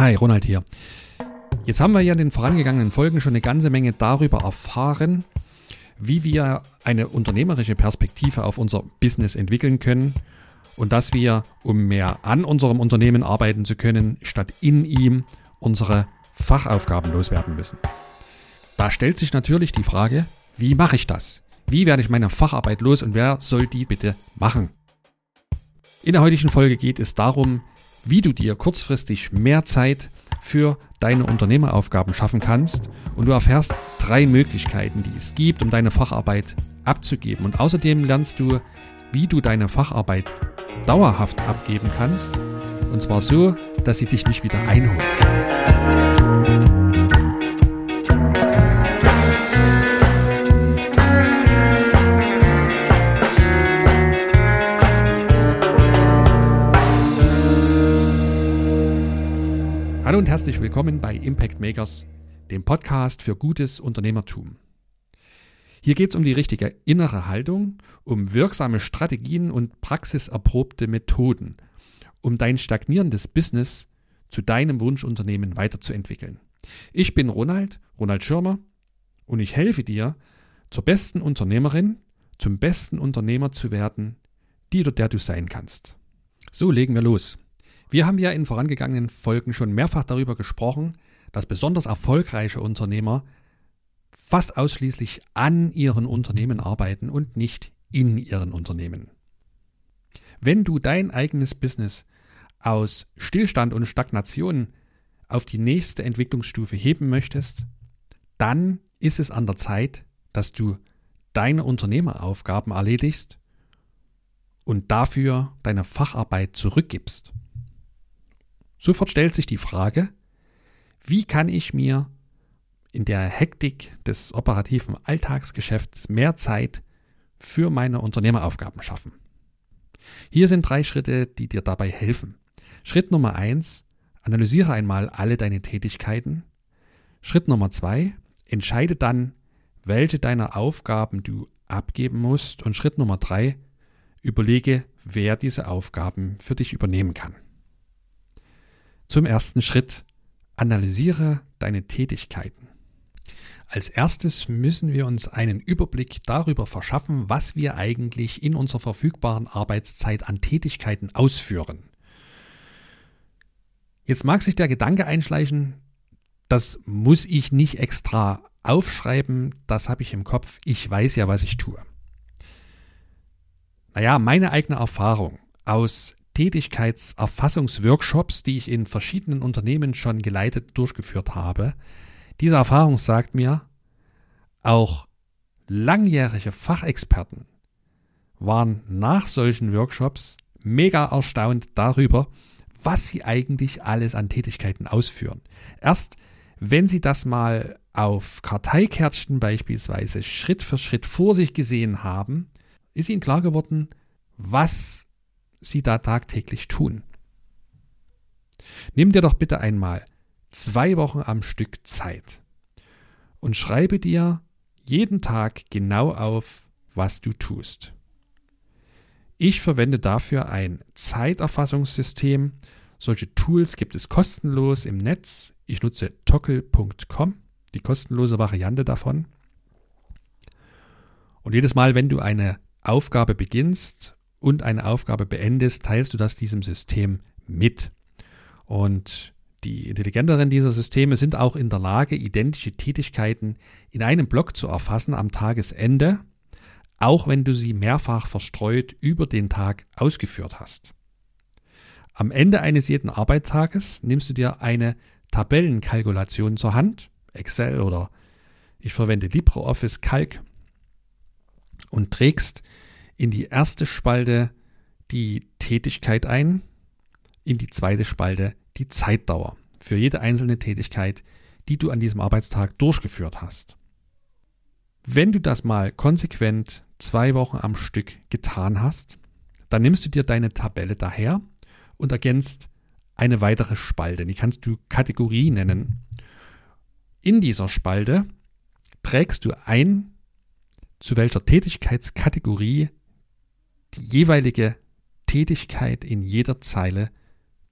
Hi, Ronald hier. Jetzt haben wir ja in den vorangegangenen Folgen schon eine ganze Menge darüber erfahren, wie wir eine unternehmerische Perspektive auf unser Business entwickeln können und dass wir, um mehr an unserem Unternehmen arbeiten zu können, statt in ihm unsere Fachaufgaben loswerden müssen. Da stellt sich natürlich die Frage, wie mache ich das? Wie werde ich meine Facharbeit los und wer soll die bitte machen? In der heutigen Folge geht es darum, wie du dir kurzfristig mehr Zeit für deine Unternehmeraufgaben schaffen kannst und du erfährst drei Möglichkeiten, die es gibt, um deine Facharbeit abzugeben. Und außerdem lernst du, wie du deine Facharbeit dauerhaft abgeben kannst und zwar so, dass sie dich nicht wieder einholt. Hallo und herzlich willkommen bei Impact Makers, dem Podcast für gutes Unternehmertum. Hier geht es um die richtige innere Haltung, um wirksame Strategien und praxiserprobte Methoden, um dein stagnierendes Business zu deinem Wunschunternehmen weiterzuentwickeln. Ich bin Ronald, Ronald Schirmer, und ich helfe dir, zur besten Unternehmerin, zum besten Unternehmer zu werden, die oder der du sein kannst. So legen wir los. Wir haben ja in vorangegangenen Folgen schon mehrfach darüber gesprochen, dass besonders erfolgreiche Unternehmer fast ausschließlich an ihren Unternehmen arbeiten und nicht in ihren Unternehmen. Wenn du dein eigenes Business aus Stillstand und Stagnation auf die nächste Entwicklungsstufe heben möchtest, dann ist es an der Zeit, dass du deine Unternehmeraufgaben erledigst und dafür deine Facharbeit zurückgibst. Sofort stellt sich die Frage, wie kann ich mir in der Hektik des operativen Alltagsgeschäfts mehr Zeit für meine Unternehmeraufgaben schaffen? Hier sind drei Schritte, die dir dabei helfen. Schritt Nummer eins, analysiere einmal alle deine Tätigkeiten. Schritt Nummer zwei, entscheide dann, welche deiner Aufgaben du abgeben musst. Und Schritt Nummer drei, überlege, wer diese Aufgaben für dich übernehmen kann. Zum ersten Schritt. Analysiere deine Tätigkeiten. Als erstes müssen wir uns einen Überblick darüber verschaffen, was wir eigentlich in unserer verfügbaren Arbeitszeit an Tätigkeiten ausführen. Jetzt mag sich der Gedanke einschleichen, das muss ich nicht extra aufschreiben, das habe ich im Kopf, ich weiß ja, was ich tue. Naja, meine eigene Erfahrung aus Tätigkeitserfassungsworkshops, die ich in verschiedenen Unternehmen schon geleitet durchgeführt habe. Diese Erfahrung sagt mir, auch langjährige Fachexperten waren nach solchen Workshops mega erstaunt darüber, was sie eigentlich alles an Tätigkeiten ausführen. Erst wenn sie das mal auf Karteikärtchen beispielsweise Schritt für Schritt vor sich gesehen haben, ist ihnen klar geworden, was sie da tagtäglich tun. Nimm dir doch bitte einmal zwei Wochen am Stück Zeit und schreibe dir jeden Tag genau auf, was du tust. Ich verwende dafür ein Zeiterfassungssystem. Solche Tools gibt es kostenlos im Netz. Ich nutze tockel.com, die kostenlose Variante davon. Und jedes Mal, wenn du eine Aufgabe beginnst und eine Aufgabe beendest, teilst du das diesem System mit. Und die intelligenteren dieser Systeme sind auch in der Lage, identische Tätigkeiten in einem Block zu erfassen am Tagesende, auch wenn du sie mehrfach verstreut über den Tag ausgeführt hast. Am Ende eines jeden Arbeitstages nimmst du dir eine Tabellenkalkulation zur Hand, Excel oder ich verwende LibreOffice Calc und trägst in die erste Spalte die Tätigkeit ein, in die zweite Spalte die Zeitdauer für jede einzelne Tätigkeit, die du an diesem Arbeitstag durchgeführt hast. Wenn du das mal konsequent zwei Wochen am Stück getan hast, dann nimmst du dir deine Tabelle daher und ergänzt eine weitere Spalte, die kannst du Kategorie nennen. In dieser Spalte trägst du ein, zu welcher Tätigkeitskategorie die jeweilige Tätigkeit in jeder Zeile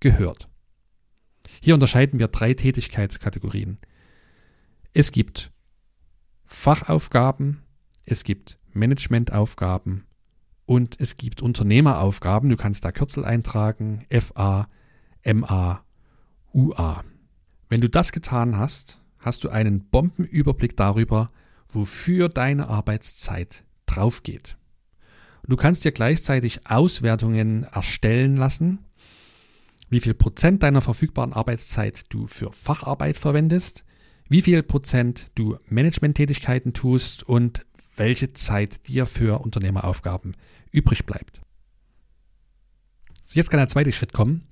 gehört. Hier unterscheiden wir drei Tätigkeitskategorien. Es gibt Fachaufgaben, es gibt Managementaufgaben und es gibt Unternehmeraufgaben. Du kannst da Kürzel eintragen, FA, MA, UA. Wenn du das getan hast, hast du einen Bombenüberblick darüber, wofür deine Arbeitszeit draufgeht. Du kannst dir gleichzeitig Auswertungen erstellen lassen, wie viel Prozent deiner verfügbaren Arbeitszeit du für Facharbeit verwendest, wie viel Prozent du Managementtätigkeiten tust und welche Zeit dir für Unternehmeraufgaben übrig bleibt. Jetzt kann der zweite Schritt kommen.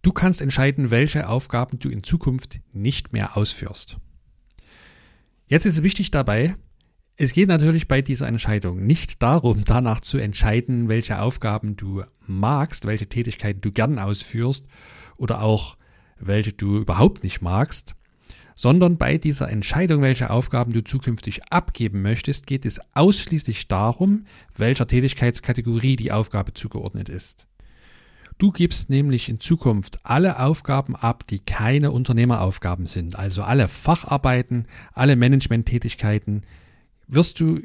Du kannst entscheiden, welche Aufgaben du in Zukunft nicht mehr ausführst. Jetzt ist es wichtig dabei, es geht natürlich bei dieser Entscheidung nicht darum, danach zu entscheiden, welche Aufgaben du magst, welche Tätigkeiten du gern ausführst oder auch welche du überhaupt nicht magst, sondern bei dieser Entscheidung, welche Aufgaben du zukünftig abgeben möchtest, geht es ausschließlich darum, welcher Tätigkeitskategorie die Aufgabe zugeordnet ist. Du gibst nämlich in Zukunft alle Aufgaben ab, die keine Unternehmeraufgaben sind, also alle Facharbeiten, alle Managementtätigkeiten, wirst du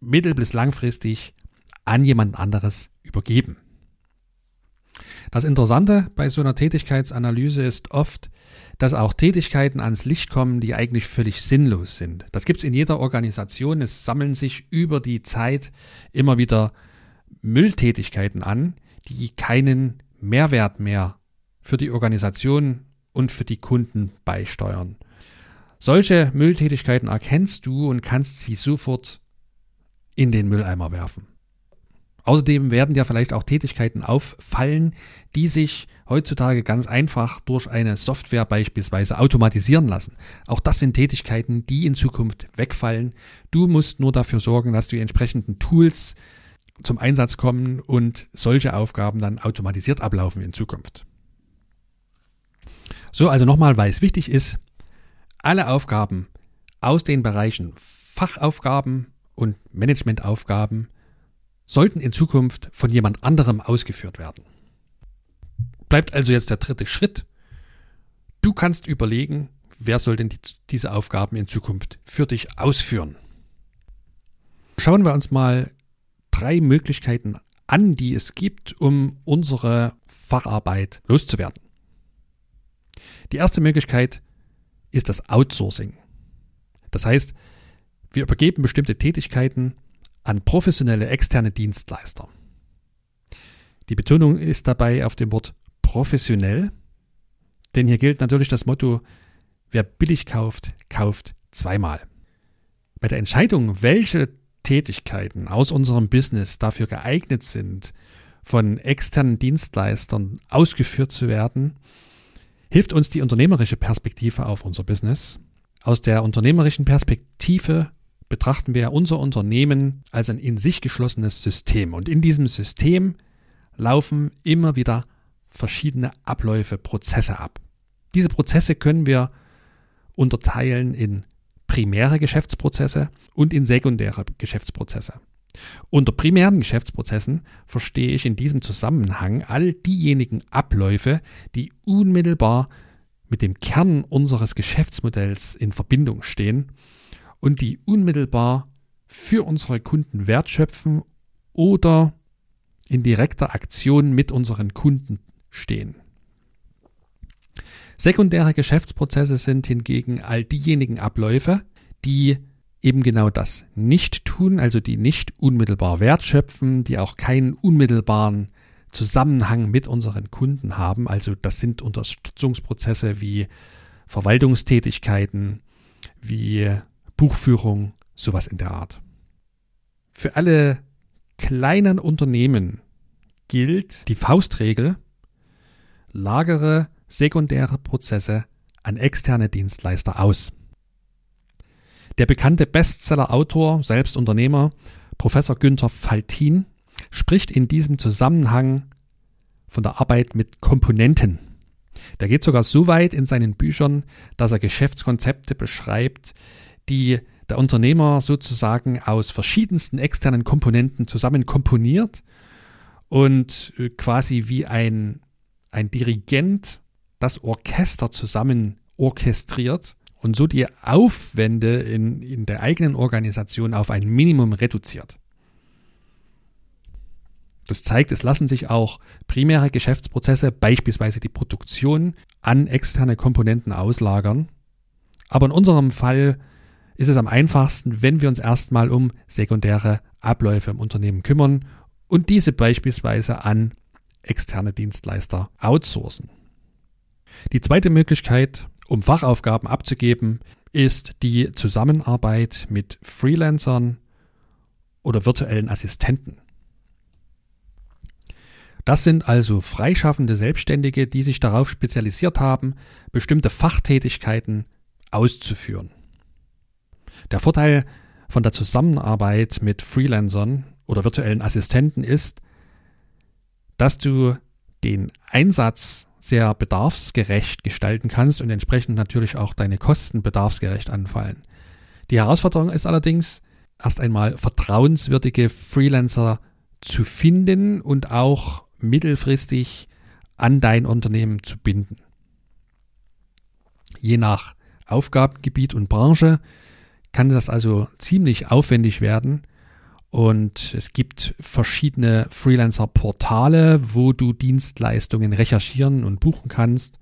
mittel- bis langfristig an jemand anderes übergeben. Das Interessante bei so einer Tätigkeitsanalyse ist oft, dass auch Tätigkeiten ans Licht kommen, die eigentlich völlig sinnlos sind. Das gibt es in jeder Organisation. Es sammeln sich über die Zeit immer wieder Mülltätigkeiten an, die keinen Mehrwert mehr für die Organisation und für die Kunden beisteuern. Solche Mülltätigkeiten erkennst du und kannst sie sofort in den Mülleimer werfen. Außerdem werden dir vielleicht auch Tätigkeiten auffallen, die sich heutzutage ganz einfach durch eine Software beispielsweise automatisieren lassen. Auch das sind Tätigkeiten, die in Zukunft wegfallen. Du musst nur dafür sorgen, dass die entsprechenden Tools zum Einsatz kommen und solche Aufgaben dann automatisiert ablaufen in Zukunft. So, also nochmal, weil es wichtig ist, alle Aufgaben aus den Bereichen Fachaufgaben und Managementaufgaben sollten in Zukunft von jemand anderem ausgeführt werden. Bleibt also jetzt der dritte Schritt. Du kannst überlegen, wer soll denn die, diese Aufgaben in Zukunft für dich ausführen. Schauen wir uns mal drei Möglichkeiten an, die es gibt, um unsere Facharbeit loszuwerden. Die erste Möglichkeit ist das Outsourcing. Das heißt, wir übergeben bestimmte Tätigkeiten an professionelle externe Dienstleister. Die Betonung ist dabei auf dem Wort professionell, denn hier gilt natürlich das Motto, wer billig kauft, kauft zweimal. Bei der Entscheidung, welche Tätigkeiten aus unserem Business dafür geeignet sind, von externen Dienstleistern ausgeführt zu werden, hilft uns die unternehmerische Perspektive auf unser Business. Aus der unternehmerischen Perspektive betrachten wir unser Unternehmen als ein in sich geschlossenes System. Und in diesem System laufen immer wieder verschiedene Abläufe, Prozesse ab. Diese Prozesse können wir unterteilen in primäre Geschäftsprozesse und in sekundäre Geschäftsprozesse. Unter primären Geschäftsprozessen verstehe ich in diesem Zusammenhang all diejenigen Abläufe, die unmittelbar mit dem Kern unseres Geschäftsmodells in Verbindung stehen und die unmittelbar für unsere Kunden Wert schöpfen oder in direkter Aktion mit unseren Kunden stehen. Sekundäre Geschäftsprozesse sind hingegen all diejenigen Abläufe, die eben genau das nicht tun, also die nicht unmittelbar Wert schöpfen, die auch keinen unmittelbaren Zusammenhang mit unseren Kunden haben. Also das sind Unterstützungsprozesse wie Verwaltungstätigkeiten, wie Buchführung, sowas in der Art. Für alle kleinen Unternehmen gilt die Faustregel, lagere sekundäre Prozesse an externe Dienstleister aus. Der bekannte Bestseller-Autor, selbst Unternehmer, Professor Günther Faltin, spricht in diesem Zusammenhang von der Arbeit mit Komponenten. Der geht sogar so weit in seinen Büchern, dass er Geschäftskonzepte beschreibt, die der Unternehmer sozusagen aus verschiedensten externen Komponenten zusammen komponiert und quasi wie ein, ein Dirigent das Orchester zusammen orchestriert und so die Aufwände in, in der eigenen Organisation auf ein Minimum reduziert. Das zeigt, es lassen sich auch primäre Geschäftsprozesse, beispielsweise die Produktion, an externe Komponenten auslagern. Aber in unserem Fall ist es am einfachsten, wenn wir uns erstmal um sekundäre Abläufe im Unternehmen kümmern und diese beispielsweise an externe Dienstleister outsourcen. Die zweite Möglichkeit, um Fachaufgaben abzugeben, ist die Zusammenarbeit mit Freelancern oder virtuellen Assistenten. Das sind also freischaffende Selbstständige, die sich darauf spezialisiert haben, bestimmte Fachtätigkeiten auszuführen. Der Vorteil von der Zusammenarbeit mit Freelancern oder virtuellen Assistenten ist, dass du den Einsatz sehr bedarfsgerecht gestalten kannst und entsprechend natürlich auch deine Kosten bedarfsgerecht anfallen. Die Herausforderung ist allerdings, erst einmal vertrauenswürdige Freelancer zu finden und auch mittelfristig an dein Unternehmen zu binden. Je nach Aufgabengebiet und Branche kann das also ziemlich aufwendig werden. Und es gibt verschiedene Freelancer-Portale, wo du Dienstleistungen recherchieren und buchen kannst.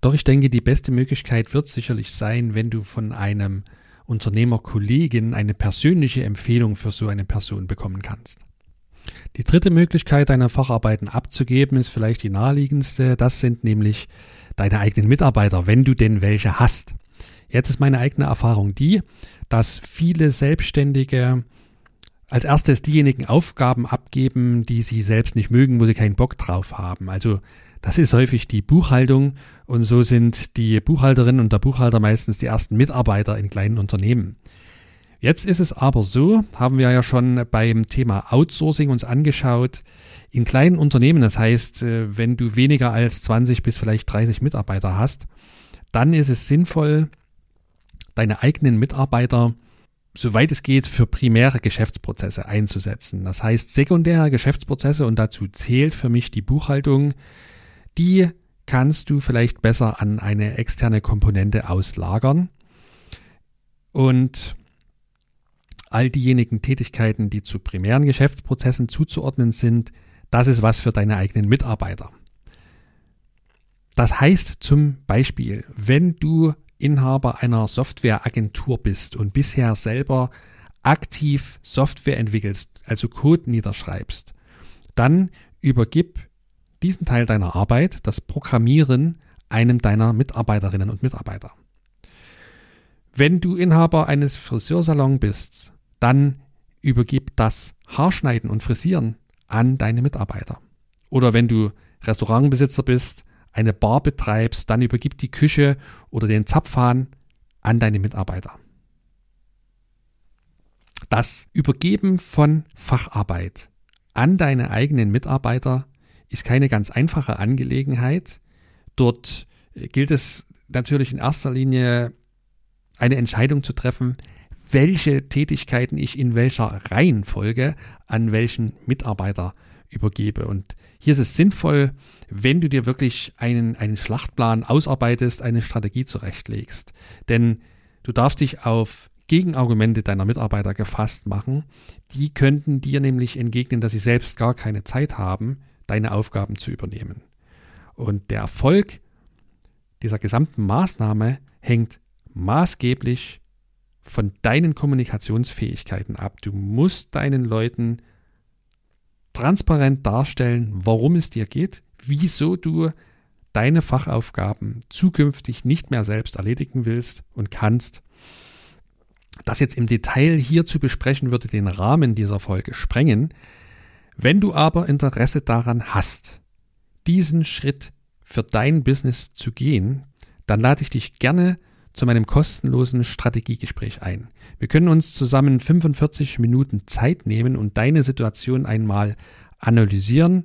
Doch ich denke, die beste Möglichkeit wird sicherlich sein, wenn du von einem Unternehmerkollegen eine persönliche Empfehlung für so eine Person bekommen kannst. Die dritte Möglichkeit, deine Facharbeiten abzugeben, ist vielleicht die naheliegendste. Das sind nämlich deine eigenen Mitarbeiter, wenn du denn welche hast. Jetzt ist meine eigene Erfahrung die, dass viele Selbstständige als erstes diejenigen Aufgaben abgeben, die sie selbst nicht mögen, wo sie keinen Bock drauf haben. Also das ist häufig die Buchhaltung und so sind die Buchhalterin und der Buchhalter meistens die ersten Mitarbeiter in kleinen Unternehmen. Jetzt ist es aber so, haben wir ja schon beim Thema Outsourcing uns angeschaut, in kleinen Unternehmen, das heißt, äh, wenn du weniger als 20 bis vielleicht 30 Mitarbeiter hast, dann ist es sinnvoll, deine eigenen Mitarbeiter soweit es geht, für primäre Geschäftsprozesse einzusetzen. Das heißt, sekundäre Geschäftsprozesse und dazu zählt für mich die Buchhaltung, die kannst du vielleicht besser an eine externe Komponente auslagern. Und all diejenigen Tätigkeiten, die zu primären Geschäftsprozessen zuzuordnen sind, das ist was für deine eigenen Mitarbeiter. Das heißt zum Beispiel, wenn du Inhaber einer Softwareagentur bist und bisher selber aktiv Software entwickelst, also Code niederschreibst, dann übergib diesen Teil deiner Arbeit, das Programmieren, einem deiner Mitarbeiterinnen und Mitarbeiter. Wenn du Inhaber eines Friseursalons bist, dann übergib das Haarschneiden und Frisieren an deine Mitarbeiter. Oder wenn du Restaurantbesitzer bist, eine Bar betreibst, dann übergib die Küche oder den Zapfhahn an deine Mitarbeiter. Das Übergeben von Facharbeit an deine eigenen Mitarbeiter ist keine ganz einfache Angelegenheit. Dort gilt es natürlich in erster Linie eine Entscheidung zu treffen, welche Tätigkeiten ich in welcher Reihenfolge an welchen Mitarbeiter übergebe. Und hier ist es sinnvoll, wenn du dir wirklich einen, einen Schlachtplan ausarbeitest, eine Strategie zurechtlegst. Denn du darfst dich auf Gegenargumente deiner Mitarbeiter gefasst machen. Die könnten dir nämlich entgegnen, dass sie selbst gar keine Zeit haben, deine Aufgaben zu übernehmen. Und der Erfolg dieser gesamten Maßnahme hängt maßgeblich von deinen Kommunikationsfähigkeiten ab. Du musst deinen Leuten transparent darstellen, worum es dir geht, wieso du deine Fachaufgaben zukünftig nicht mehr selbst erledigen willst und kannst. Das jetzt im Detail hier zu besprechen, würde den Rahmen dieser Folge sprengen. Wenn du aber Interesse daran hast, diesen Schritt für dein Business zu gehen, dann lade ich dich gerne zu meinem kostenlosen Strategiegespräch ein. Wir können uns zusammen 45 Minuten Zeit nehmen und deine Situation einmal analysieren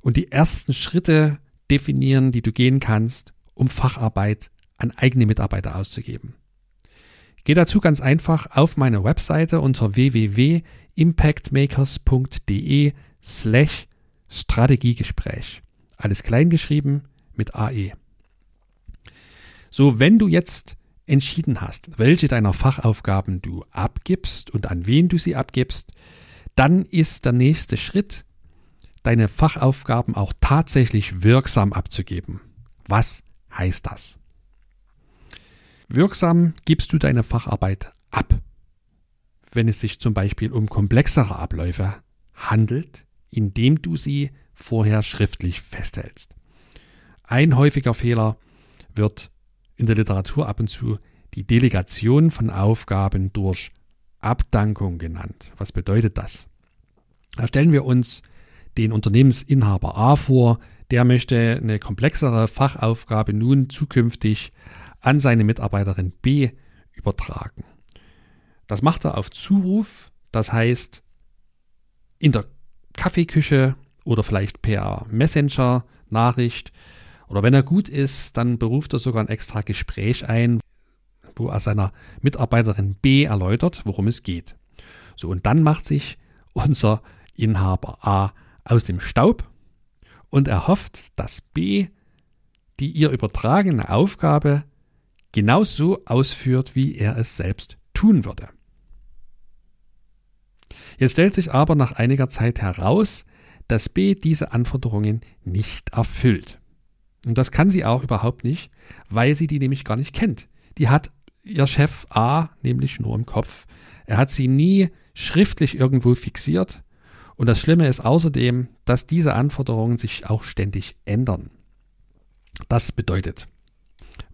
und die ersten Schritte definieren, die du gehen kannst, um Facharbeit an eigene Mitarbeiter auszugeben. Geh dazu ganz einfach auf meine Webseite unter www.impactmakers.de slash Strategiegespräch. Alles klein geschrieben mit AE. So, wenn du jetzt entschieden hast, welche deiner Fachaufgaben du abgibst und an wen du sie abgibst, dann ist der nächste Schritt, deine Fachaufgaben auch tatsächlich wirksam abzugeben. Was heißt das? Wirksam gibst du deine Facharbeit ab, wenn es sich zum Beispiel um komplexere Abläufe handelt, indem du sie vorher schriftlich festhältst. Ein häufiger Fehler wird in der Literatur ab und zu die Delegation von Aufgaben durch Abdankung genannt. Was bedeutet das? Da stellen wir uns den Unternehmensinhaber A vor, der möchte eine komplexere Fachaufgabe nun zukünftig an seine Mitarbeiterin B übertragen. Das macht er auf Zuruf, das heißt in der Kaffeeküche oder vielleicht per Messenger-Nachricht. Oder wenn er gut ist, dann beruft er sogar ein extra Gespräch ein, wo er seiner Mitarbeiterin B erläutert, worum es geht. So, und dann macht sich unser Inhaber A aus dem Staub und er hofft, dass B die ihr übertragene Aufgabe genauso ausführt, wie er es selbst tun würde. Jetzt stellt sich aber nach einiger Zeit heraus, dass B diese Anforderungen nicht erfüllt. Und das kann sie auch überhaupt nicht, weil sie die nämlich gar nicht kennt. Die hat ihr Chef A nämlich nur im Kopf. Er hat sie nie schriftlich irgendwo fixiert. Und das Schlimme ist außerdem, dass diese Anforderungen sich auch ständig ändern. Das bedeutet,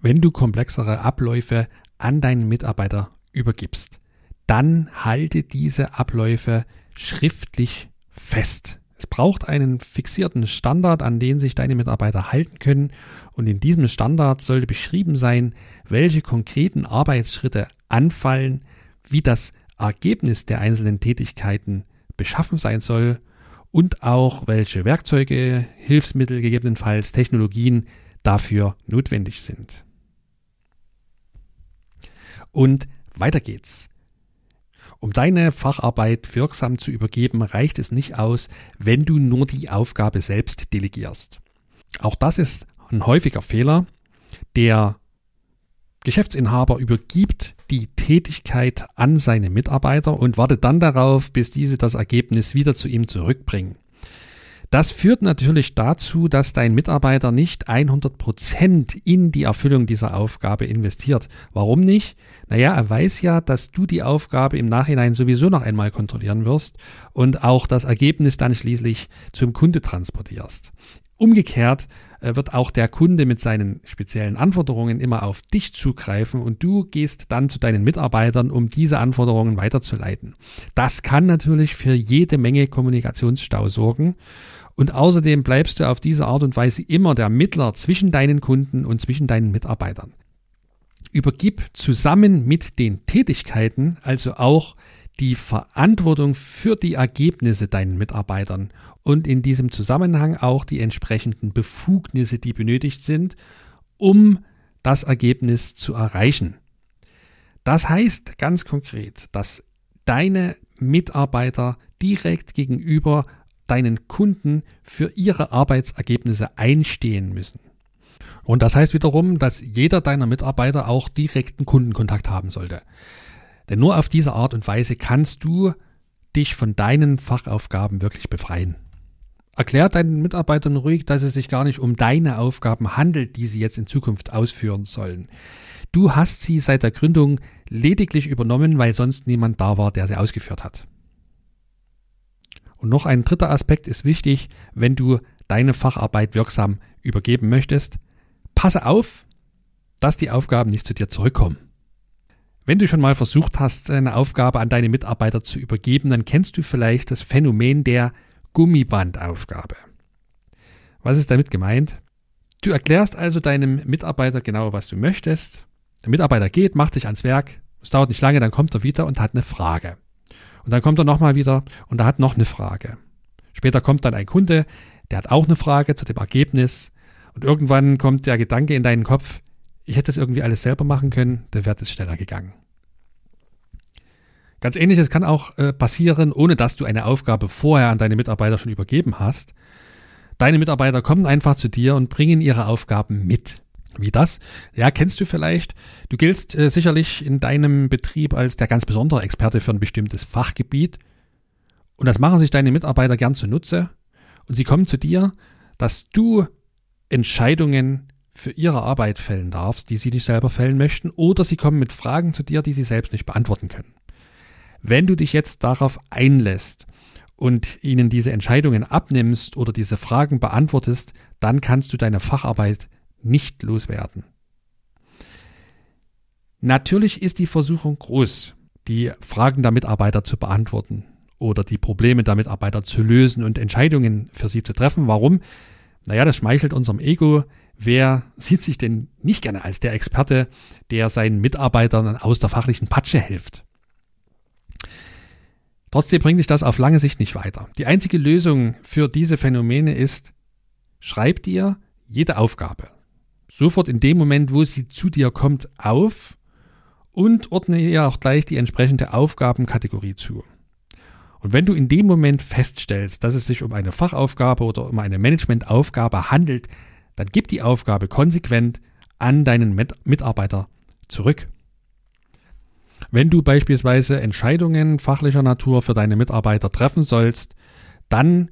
wenn du komplexere Abläufe an deinen Mitarbeiter übergibst, dann halte diese Abläufe schriftlich fest. Es braucht einen fixierten Standard, an den sich deine Mitarbeiter halten können. Und in diesem Standard sollte beschrieben sein, welche konkreten Arbeitsschritte anfallen, wie das Ergebnis der einzelnen Tätigkeiten beschaffen sein soll und auch welche Werkzeuge, Hilfsmittel, gegebenenfalls Technologien dafür notwendig sind. Und weiter geht's. Um deine Facharbeit wirksam zu übergeben, reicht es nicht aus, wenn du nur die Aufgabe selbst delegierst. Auch das ist ein häufiger Fehler. Der Geschäftsinhaber übergibt die Tätigkeit an seine Mitarbeiter und wartet dann darauf, bis diese das Ergebnis wieder zu ihm zurückbringen. Das führt natürlich dazu, dass dein Mitarbeiter nicht 100 Prozent in die Erfüllung dieser Aufgabe investiert. Warum nicht? Naja, er weiß ja, dass du die Aufgabe im Nachhinein sowieso noch einmal kontrollieren wirst und auch das Ergebnis dann schließlich zum Kunde transportierst. Umgekehrt äh, wird auch der Kunde mit seinen speziellen Anforderungen immer auf dich zugreifen und du gehst dann zu deinen Mitarbeitern, um diese Anforderungen weiterzuleiten. Das kann natürlich für jede Menge Kommunikationsstau sorgen und außerdem bleibst du auf diese Art und Weise immer der Mittler zwischen deinen Kunden und zwischen deinen Mitarbeitern. Übergib zusammen mit den Tätigkeiten also auch die Verantwortung für die Ergebnisse deinen Mitarbeitern und in diesem Zusammenhang auch die entsprechenden Befugnisse, die benötigt sind, um das Ergebnis zu erreichen. Das heißt ganz konkret, dass deine Mitarbeiter direkt gegenüber deinen Kunden für ihre Arbeitsergebnisse einstehen müssen. Und das heißt wiederum, dass jeder deiner Mitarbeiter auch direkten Kundenkontakt haben sollte. Denn nur auf diese Art und Weise kannst du dich von deinen Fachaufgaben wirklich befreien. Erklär deinen Mitarbeitern ruhig, dass es sich gar nicht um deine Aufgaben handelt, die sie jetzt in Zukunft ausführen sollen. Du hast sie seit der Gründung lediglich übernommen, weil sonst niemand da war, der sie ausgeführt hat. Und noch ein dritter Aspekt ist wichtig, wenn du deine Facharbeit wirksam übergeben möchtest. Passe auf, dass die Aufgaben nicht zu dir zurückkommen. Wenn du schon mal versucht hast, eine Aufgabe an deine Mitarbeiter zu übergeben, dann kennst du vielleicht das Phänomen der Gummibandaufgabe. Was ist damit gemeint? Du erklärst also deinem Mitarbeiter genau, was du möchtest. Der Mitarbeiter geht, macht sich ans Werk. Es dauert nicht lange, dann kommt er wieder und hat eine Frage. Und dann kommt er nochmal wieder und er hat noch eine Frage. Später kommt dann ein Kunde, der hat auch eine Frage zu dem Ergebnis. Und irgendwann kommt der Gedanke in deinen Kopf, ich hätte es irgendwie alles selber machen können, dann wäre es schneller gegangen. Ganz ähnliches kann auch äh, passieren, ohne dass du eine Aufgabe vorher an deine Mitarbeiter schon übergeben hast. Deine Mitarbeiter kommen einfach zu dir und bringen ihre Aufgaben mit. Wie das? Ja, kennst du vielleicht. Du giltst äh, sicherlich in deinem Betrieb als der ganz besondere Experte für ein bestimmtes Fachgebiet. Und das machen sich deine Mitarbeiter gern zunutze. Und sie kommen zu dir, dass du Entscheidungen für ihre Arbeit fällen darfst, die sie nicht selber fällen möchten, oder sie kommen mit Fragen zu dir, die sie selbst nicht beantworten können. Wenn du dich jetzt darauf einlässt und ihnen diese Entscheidungen abnimmst oder diese Fragen beantwortest, dann kannst du deine Facharbeit nicht loswerden. Natürlich ist die Versuchung groß, die Fragen der Mitarbeiter zu beantworten oder die Probleme der Mitarbeiter zu lösen und Entscheidungen für sie zu treffen. Warum? Naja, das schmeichelt unserem Ego. Wer sieht sich denn nicht gerne als der Experte, der seinen Mitarbeitern aus der fachlichen Patsche hilft? Trotzdem bringt sich das auf lange Sicht nicht weiter. Die einzige Lösung für diese Phänomene ist, schreib dir jede Aufgabe, sofort in dem Moment, wo sie zu dir kommt, auf und ordne ihr auch gleich die entsprechende Aufgabenkategorie zu. Und wenn du in dem Moment feststellst, dass es sich um eine Fachaufgabe oder um eine Managementaufgabe handelt, dann gib die Aufgabe konsequent an deinen Mitarbeiter zurück. Wenn du beispielsweise Entscheidungen fachlicher Natur für deine Mitarbeiter treffen sollst, dann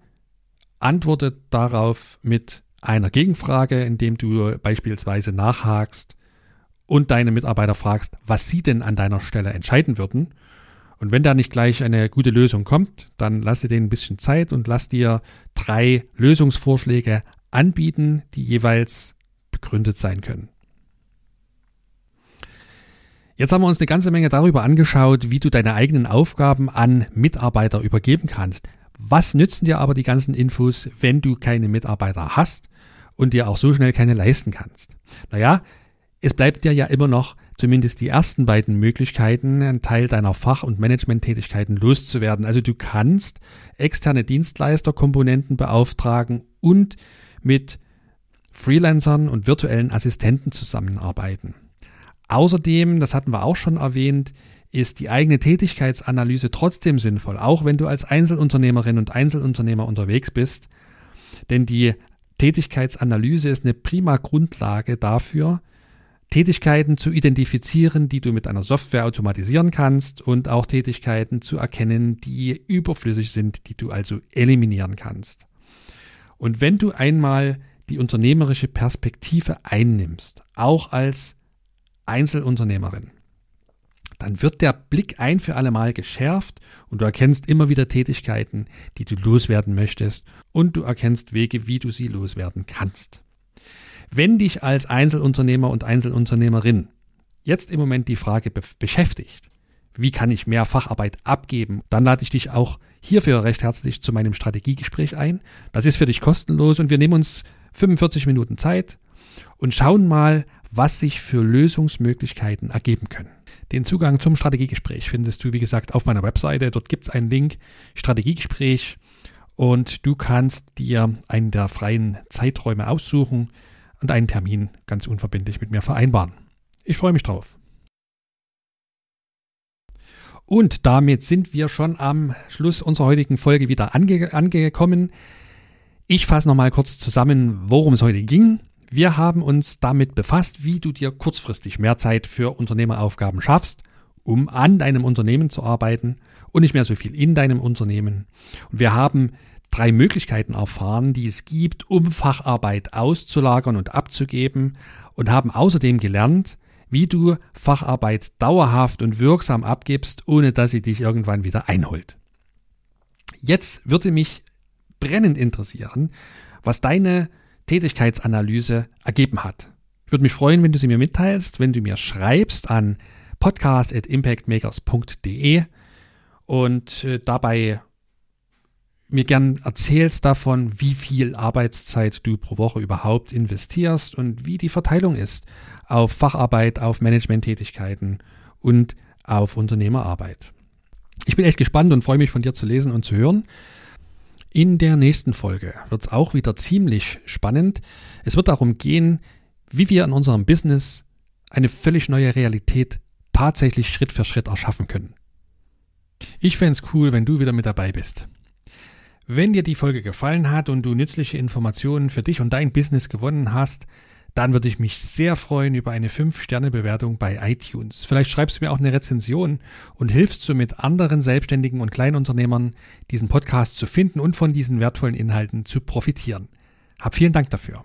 antworte darauf mit einer Gegenfrage, indem du beispielsweise nachhakst und deine Mitarbeiter fragst, was sie denn an deiner Stelle entscheiden würden. Und wenn da nicht gleich eine gute Lösung kommt, dann lass dir denen ein bisschen Zeit und lass dir drei Lösungsvorschläge anbieten, die jeweils begründet sein können. Jetzt haben wir uns eine ganze Menge darüber angeschaut, wie du deine eigenen Aufgaben an Mitarbeiter übergeben kannst. Was nützen dir aber die ganzen Infos, wenn du keine Mitarbeiter hast und dir auch so schnell keine leisten kannst. Naja, es bleibt dir ja immer noch zumindest die ersten beiden Möglichkeiten, einen Teil deiner Fach- und Managementtätigkeiten loszuwerden. Also du kannst externe Dienstleisterkomponenten beauftragen und mit Freelancern und virtuellen Assistenten zusammenarbeiten. Außerdem, das hatten wir auch schon erwähnt, ist die eigene Tätigkeitsanalyse trotzdem sinnvoll, auch wenn du als Einzelunternehmerin und Einzelunternehmer unterwegs bist. Denn die Tätigkeitsanalyse ist eine prima Grundlage dafür, Tätigkeiten zu identifizieren, die du mit einer Software automatisieren kannst und auch Tätigkeiten zu erkennen, die überflüssig sind, die du also eliminieren kannst. Und wenn du einmal die unternehmerische Perspektive einnimmst, auch als Einzelunternehmerin, dann wird der Blick ein für alle Mal geschärft und du erkennst immer wieder Tätigkeiten, die du loswerden möchtest und du erkennst Wege, wie du sie loswerden kannst. Wenn dich als Einzelunternehmer und Einzelunternehmerin jetzt im Moment die Frage be beschäftigt, wie kann ich mehr Facharbeit abgeben, dann lade ich dich auch hierfür recht herzlich zu meinem Strategiegespräch ein. Das ist für dich kostenlos und wir nehmen uns 45 Minuten Zeit und schauen mal, was sich für Lösungsmöglichkeiten ergeben können. Den Zugang zum Strategiegespräch findest du, wie gesagt, auf meiner Webseite. Dort gibt es einen Link, Strategiegespräch, und du kannst dir einen der freien Zeiträume aussuchen und einen Termin ganz unverbindlich mit mir vereinbaren. Ich freue mich drauf. Und damit sind wir schon am Schluss unserer heutigen Folge wieder ange angekommen. Ich fasse nochmal kurz zusammen, worum es heute ging. Wir haben uns damit befasst, wie du dir kurzfristig mehr Zeit für Unternehmeraufgaben schaffst, um an deinem Unternehmen zu arbeiten und nicht mehr so viel in deinem Unternehmen. Und wir haben drei Möglichkeiten erfahren, die es gibt, um Facharbeit auszulagern und abzugeben und haben außerdem gelernt, wie du Facharbeit dauerhaft und wirksam abgibst, ohne dass sie dich irgendwann wieder einholt. Jetzt würde mich brennend interessieren, was deine Tätigkeitsanalyse ergeben hat. Ich würde mich freuen, wenn du sie mir mitteilst, wenn du mir schreibst an podcast.impactmakers.de und äh, dabei mir gern erzählst davon, wie viel Arbeitszeit du pro Woche überhaupt investierst und wie die Verteilung ist auf Facharbeit, auf Managementtätigkeiten und auf Unternehmerarbeit. Ich bin echt gespannt und freue mich von dir zu lesen und zu hören. In der nächsten Folge wird es auch wieder ziemlich spannend. Es wird darum gehen, wie wir in unserem Business eine völlig neue Realität tatsächlich Schritt für Schritt erschaffen können. Ich fände es cool, wenn du wieder mit dabei bist. Wenn dir die Folge gefallen hat und du nützliche Informationen für dich und dein Business gewonnen hast, dann würde ich mich sehr freuen über eine 5-Sterne-Bewertung bei iTunes. Vielleicht schreibst du mir auch eine Rezension und hilfst somit anderen Selbstständigen und Kleinunternehmern, diesen Podcast zu finden und von diesen wertvollen Inhalten zu profitieren. Hab vielen Dank dafür.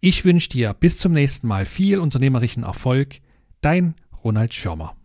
Ich wünsche dir bis zum nächsten Mal viel unternehmerischen Erfolg. Dein Ronald Schirmer.